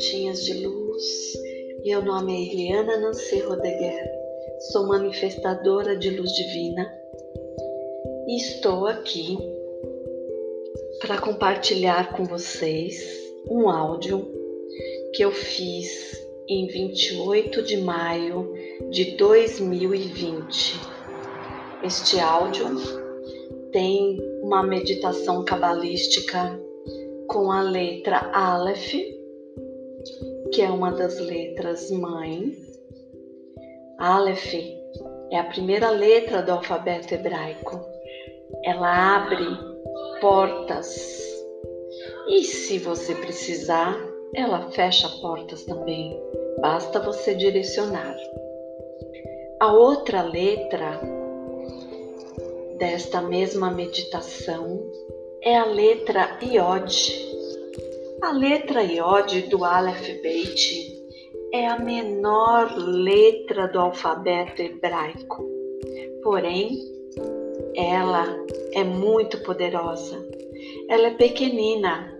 sementinhas de luz. Meu nome é Eliana Nancy Rodeguer, sou manifestadora de luz divina e estou aqui para compartilhar com vocês um áudio que eu fiz em 28 de maio de 2020. Este áudio tem uma meditação cabalística com a letra Aleph, que é uma das letras mãe. Aleph é a primeira letra do alfabeto hebraico. Ela abre portas. E se você precisar, ela fecha portas também. Basta você direcionar. A outra letra desta mesma meditação é a letra Iod. A letra Iod do Aleph Beit é a menor letra do alfabeto hebraico, porém, ela é muito poderosa. Ela é pequenina,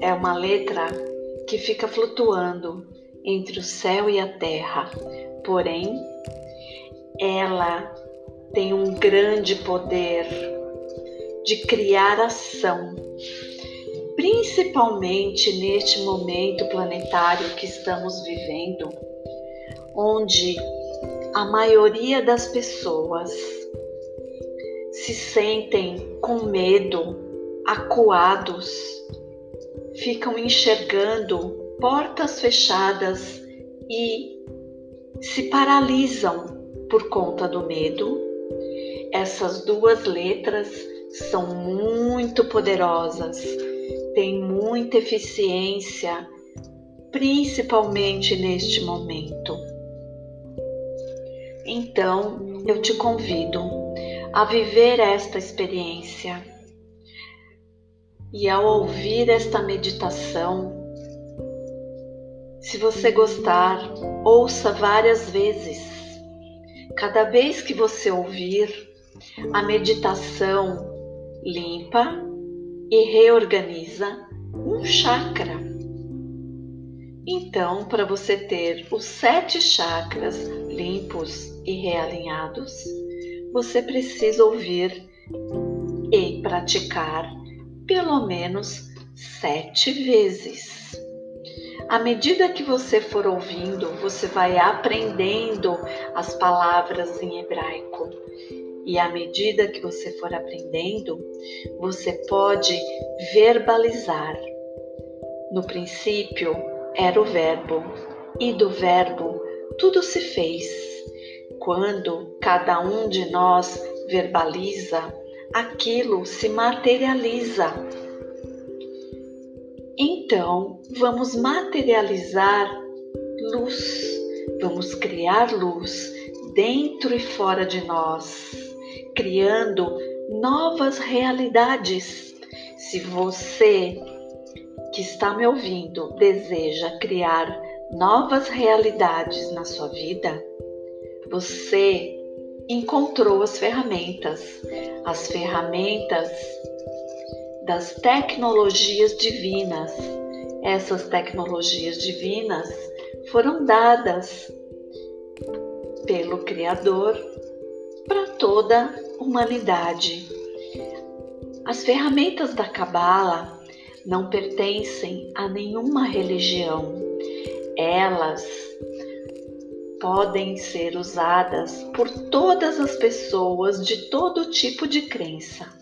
é uma letra que fica flutuando entre o céu e a terra, porém, ela tem um grande poder de criar ação, principalmente neste momento planetário que estamos vivendo, onde a maioria das pessoas se sentem com medo, acuados, ficam enxergando portas fechadas e se paralisam por conta do medo. Essas duas letras são muito poderosas, têm muita eficiência, principalmente neste momento. Então, eu te convido a viver esta experiência. E ao ouvir esta meditação, se você gostar, ouça várias vezes. Cada vez que você ouvir, a meditação limpa e reorganiza um chakra. Então, para você ter os sete chakras limpos e realinhados, você precisa ouvir e praticar pelo menos sete vezes. À medida que você for ouvindo, você vai aprendendo as palavras em hebraico e à medida que você for aprendendo, você pode verbalizar. No princípio era o Verbo, e do Verbo tudo se fez. Quando cada um de nós verbaliza, aquilo se materializa. Então, vamos materializar luz, vamos criar luz dentro e fora de nós criando novas realidades. Se você que está me ouvindo deseja criar novas realidades na sua vida, você encontrou as ferramentas, as ferramentas das tecnologias divinas. Essas tecnologias divinas foram dadas pelo Criador para toda a humanidade. As ferramentas da Cabala não pertencem a nenhuma religião. Elas podem ser usadas por todas as pessoas de todo tipo de crença,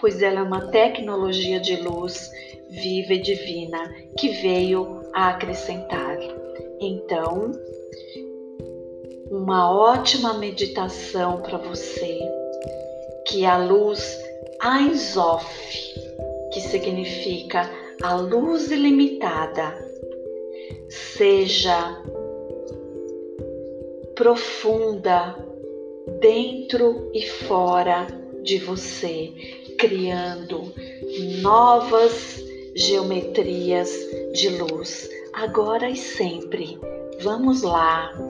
pois ela é uma tecnologia de luz viva e divina que veio a acrescentar. Então, uma ótima meditação para você, que a luz Ein Sof, que significa a luz ilimitada, seja profunda dentro e fora de você, criando novas geometrias de luz, agora e sempre. Vamos lá!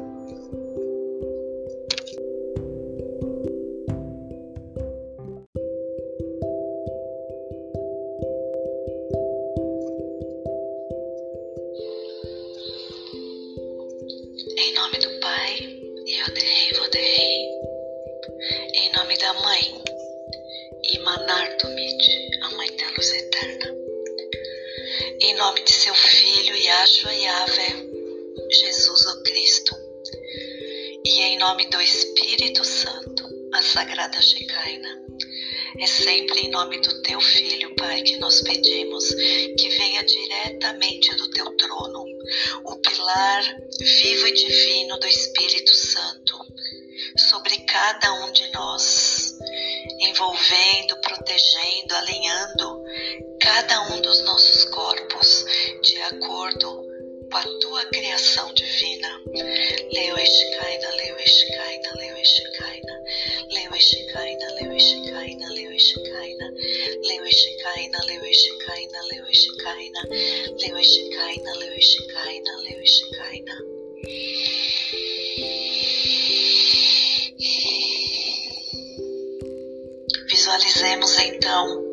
Nome de seu Filho, Yahshua Yahvé, Jesus o Cristo. E em nome do Espírito Santo, a Sagrada Shekinah. É sempre em nome do teu Filho, Pai, que nós pedimos que venha diretamente do teu trono o pilar vivo e divino do Espírito Santo sobre cada um de nós, envolvendo, protegendo, alinhando cada um dos nossos corpos de acordo com a tua criação divina. Leo Eshkaina, Leo Eshkaina, Leo Eshkaina, Leo Eshkaina, Leo Eshkaina, Leo Eshkaina, Leo Eshkaina, Leo Eshkaina, Leo Eshkaina, Leo Eshkaina, Leo Eshkaina, Leo Eshkaina. Visualizemos então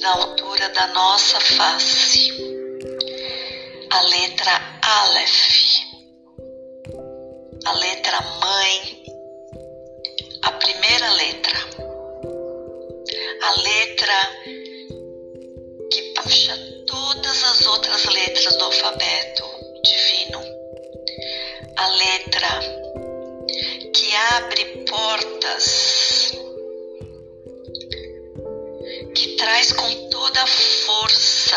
na altura da nossa face a letra Aleph, a letra mãe, a primeira letra, a letra que puxa todas as outras letras do alfabeto divino, a letra que abre portas, que traz com toda força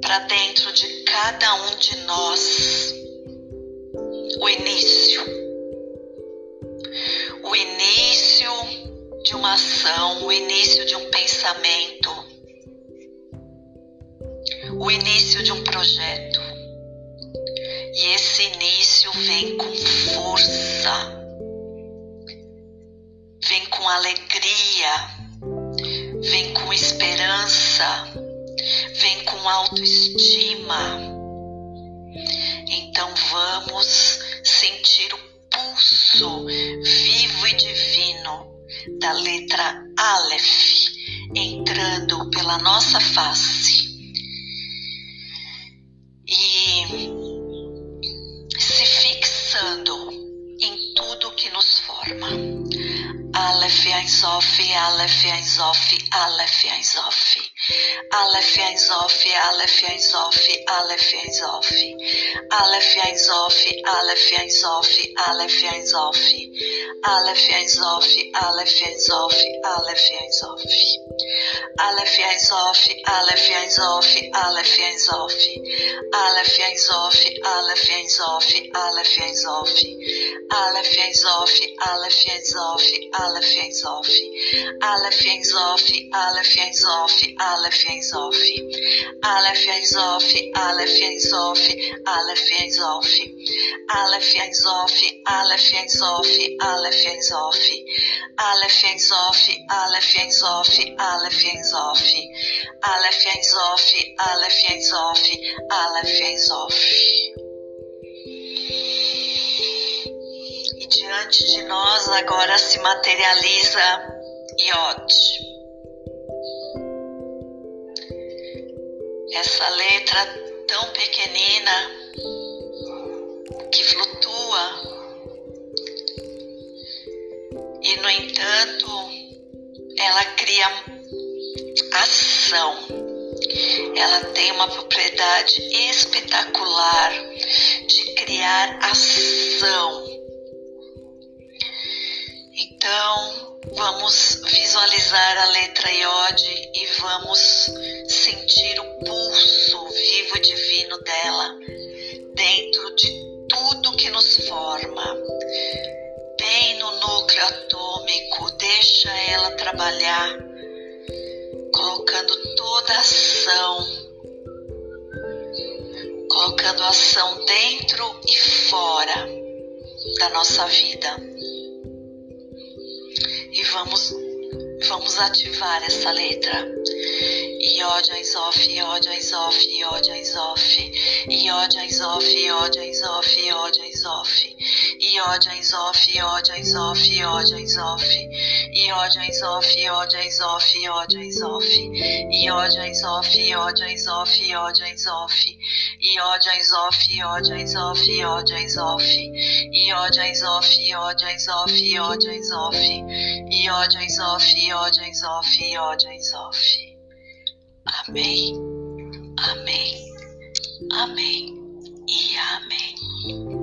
para dentro de cada um de nós o início. O início de uma ação, o início de um pensamento, o início de um projeto. E esse início vem com força, vem com alegria, vem com esperança vem com autoestima. Então vamos sentir o pulso vivo e divino da letra Aleph entrando pela nossa face Aleph Aizof, Aleph Aizof. Aleph Ainzof, Aleph Ainzof, Aleph Ainzof. Aleph Ainzof, Aleph Ainzof, Aleph Ainzof. Aleph Ainzof, Aleph Ainzof, Aleph Ainzof. Aleph Ainzof, Aleph Ainzof, Aleph Ainzof. Aleph Ainzof, Aleph Ainzof, Aleph Ainzof. Aleph Ainzof, Aleph Ainzof, Aleph Ainzof. Aleph Ainzof, Aleph Ainzof, Aleph Aleph Ainzof, Aleph Ainzof, Aleph Ainzof. Aleph Ainzof, Aleph Ainzof, Aleph Ainzof. Aleph Ainzof, Aleph Ainzof, Aleph Ainzof. Aleph Ainzof, Aleph Ainzof, Aleph Ainzof. E diante de nós agora se materializa Yod. Essa letra tão pequenina que flutua e, no entanto, ela cria ação. Ela tem uma propriedade espetacular de criar ação. Então, vamos visualizar a letra Iod e vamos sentir o pulso vivo e divino dela dentro de tudo que nos forma. Bem no núcleo atômico, deixa ela trabalhar, colocando toda a ação, colocando ação dentro e fora da nossa vida. E vamos, vamos ativar essa letra. Iod Aizof, Iod Aizof, Iod Aizof, Iod Aizof, Iod Aizof, Iod Aizof, Iod Aizof, Iod Aizof, Iod Aizof, Iod Aizof, Iod Aizof, Iod Aizof, Iod Aizof, Iod Aizof, Iod Aizof, Iod Aizof, Iod Aizof, Iod Aizof, Iod Aizof, Iod Aizof, Iod Aizof, Iod Aizof, Iod Aizof, Iod Aizof. Amém, amém, amém e amém.